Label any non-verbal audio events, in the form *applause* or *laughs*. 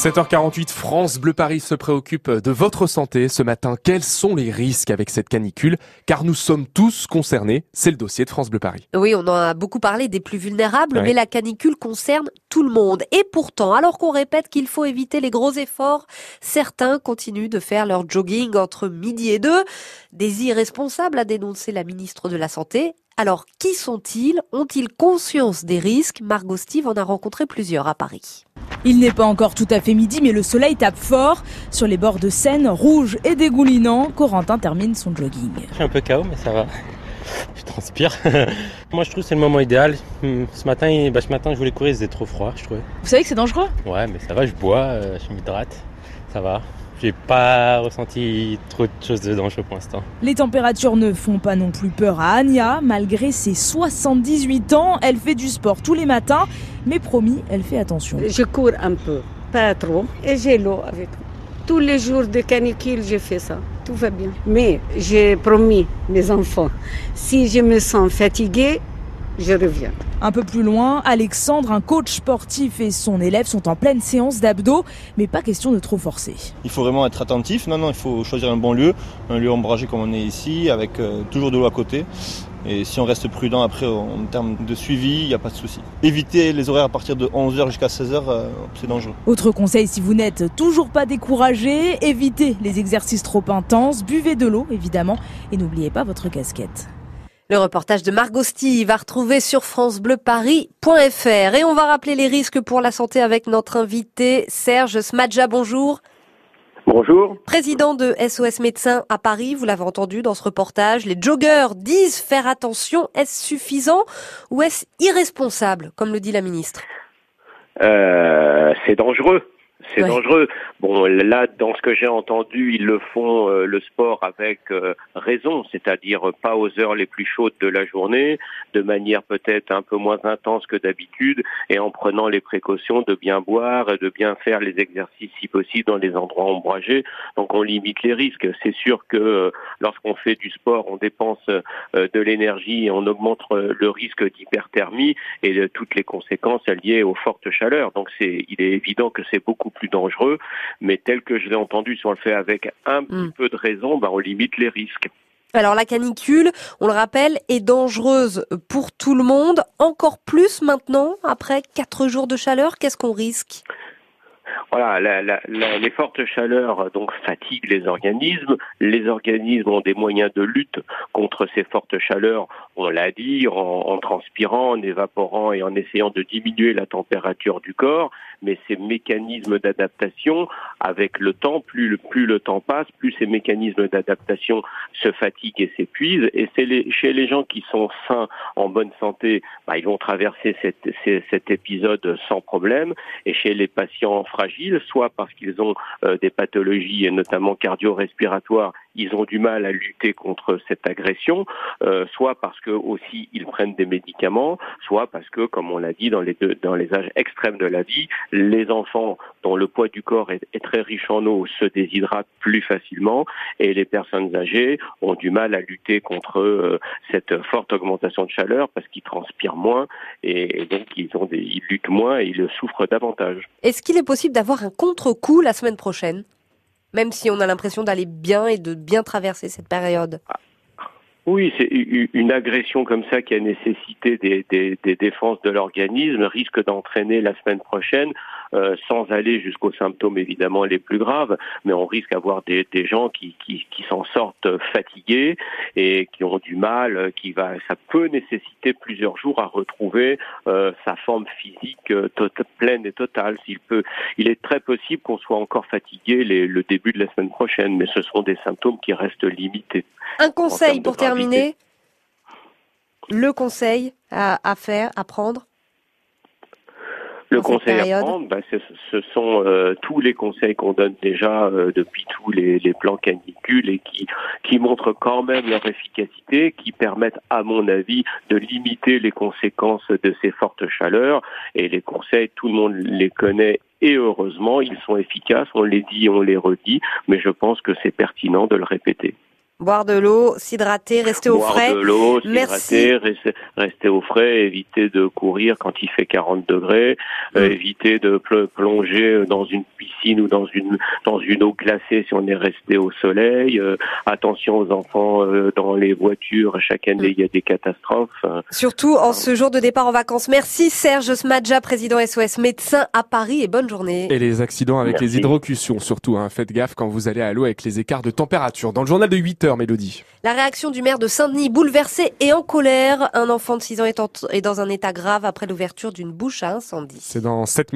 7h48, France Bleu Paris se préoccupe de votre santé ce matin. Quels sont les risques avec cette canicule? Car nous sommes tous concernés. C'est le dossier de France Bleu Paris. Oui, on en a beaucoup parlé des plus vulnérables, mais la canicule concerne tout le monde. Et pourtant, alors qu'on répète qu'il faut éviter les gros efforts, certains continuent de faire leur jogging entre midi et deux. Des irresponsables, a dénoncé la ministre de la Santé. Alors, qui sont-ils? Ont-ils conscience des risques? Margot Steve en a rencontré plusieurs à Paris. Il n'est pas encore tout à fait midi, mais le soleil tape fort. Sur les bords de Seine, rouge et dégoulinant, Corentin termine son jogging. Je suis un peu KO, mais ça va. *laughs* Je transpire. *laughs* Moi, je trouve que c'est le moment idéal. Hmm, ce matin, bah, ce matin, je voulais courir, c'était trop froid, je trouvais. Vous savez que c'est dangereux? Ouais, mais ça va, je bois, euh, je m'hydrate, ça va. J'ai pas ressenti trop de choses de dangereux pour l'instant. Les températures ne font pas non plus peur à Anya. Malgré ses 78 ans, elle fait du sport tous les matins. Mais promis, elle fait attention. Je cours un peu, pas trop. Et j'ai l'eau avec moi. Tous les jours de canicule, je fais ça. Tout va bien. Mais j'ai promis mes enfants, si je me sens fatiguée, je reviens. Un peu plus loin, Alexandre, un coach sportif et son élève sont en pleine séance d'abdos, mais pas question de trop forcer. Il faut vraiment être attentif. Non, non, il faut choisir un bon lieu, un lieu ombragé comme on est ici, avec euh, toujours de l'eau à côté. Et si on reste prudent après en termes de suivi, il n'y a pas de souci. Éviter les horaires à partir de 11h jusqu'à 16h, euh, c'est dangereux. Autre conseil, si vous n'êtes toujours pas découragé, évitez les exercices trop intenses, buvez de l'eau évidemment et n'oubliez pas votre casquette. Le reportage de Margot Steve va retrouver sur francebleuparis.fr. Et on va rappeler les risques pour la santé avec notre invité Serge Smadja. Bonjour. Bonjour. Président de SOS Médecins à Paris, vous l'avez entendu dans ce reportage, les joggeurs disent faire attention. Est-ce suffisant ou est-ce irresponsable, comme le dit la ministre? Euh, C'est dangereux. C'est dangereux. Bon, là, dans ce que j'ai entendu, ils le font euh, le sport avec euh, raison, c'est-à-dire pas aux heures les plus chaudes de la journée, de manière peut-être un peu moins intense que d'habitude, et en prenant les précautions de bien boire et de bien faire les exercices si possible dans les endroits ombragés. Donc on limite les risques. C'est sûr que euh, lorsqu'on fait du sport, on dépense de l'énergie et on augmente le risque d'hyperthermie et de toutes les conséquences liées aux fortes chaleurs. Donc c'est, il est évident que c'est beaucoup plus dangereux, mais tel que je l'ai entendu, si on le fait avec un petit hmm. peu de raison, bah, on limite les risques. Alors la canicule, on le rappelle, est dangereuse pour tout le monde, encore plus maintenant, après quatre jours de chaleur, qu'est-ce qu'on risque? Voilà, les fortes chaleurs donc fatiguent les organismes. Les organismes ont des moyens de lutte contre ces fortes chaleurs. On l'a dit en, transpirant, en évaporant et en essayant de diminuer la température du corps. Mais ces mécanismes d'adaptation, avec le temps, plus le, plus le temps passe, plus ces mécanismes d'adaptation se fatiguent et s'épuisent. Et c'est les, chez les gens qui sont sains, en bonne santé, bah, ils vont traverser cet épisode sans problème. Et chez les patients soit parce qu'ils ont euh, des pathologies, et notamment cardio-respiratoires, ils ont du mal à lutter contre cette agression, euh, soit parce que aussi ils prennent des médicaments, soit parce que, comme on l'a dit, dans les âges extrêmes de la vie, les enfants dont le poids du corps est, est, très riche en eau se déshydratent plus facilement et les personnes âgées ont du mal à lutter contre euh, cette forte augmentation de chaleur parce qu'ils transpirent moins et, donc ils, ont des, ils luttent moins et ils souffrent davantage. Est-ce qu'il est possible d'avoir un contre-coup la semaine prochaine? Même si on a l'impression d'aller bien et de bien traverser cette période oui, c'est une agression comme ça qui a nécessité des, des défenses de l'organisme risque d'entraîner la semaine prochaine euh, sans aller jusqu'aux symptômes évidemment les plus graves, mais on risque d'avoir des, des, gens qui, qui, qui s'en sortent fatigués et qui ont du mal, qui va, ça peut nécessiter plusieurs jours à retrouver euh, sa forme physique euh, pleine et totale. S'il peut, il est très possible qu'on soit encore fatigué les, le début de la semaine prochaine, mais ce sont des symptômes qui restent limités. Un conseil pour terminer. Le conseil à, à faire, à prendre le conseil à prendre, bah, ce, sont euh, tous les conseils qu'on donne déjà euh, depuis tous les, les, plans canicules et qui, qui montrent quand même leur efficacité, qui permettent, à mon avis, de limiter les conséquences de ces fortes chaleurs. Et les conseils, tout le monde les connaît et heureusement, ils sont efficaces. On les dit, on les redit, mais je pense que c'est pertinent de le répéter. Boire de l'eau, s'hydrater, rester au Boire frais. de l'eau, s'hydrater, rester, rester au frais, éviter de courir quand il fait 40 degrés, euh, Mm. éviter de pl- plonger dans une piscine ou dans une dans une eau glacée si on est resté au soleil. euh, attention aux enfants euh, dans les voitures. Chaque année, Mm. il y a des catastrophes. euh, Surtout en ce jour de départ en vacances. Merci Serge Smadja, président SOS médecin à Paris et bonne journée. Et les accidents avec Merci. les hydrocutions surtout, hein. faites gaffe quand vous allez à l'eau avec les écarts de température. Dans le journal de 8 heures, Mélodie. La réaction du maire de Saint-Denis, bouleversé et en colère. Un enfant de 6 ans est, en- est dans un état grave après l'ouverture d'une bouche à incendie. C'est dans 7 minutes.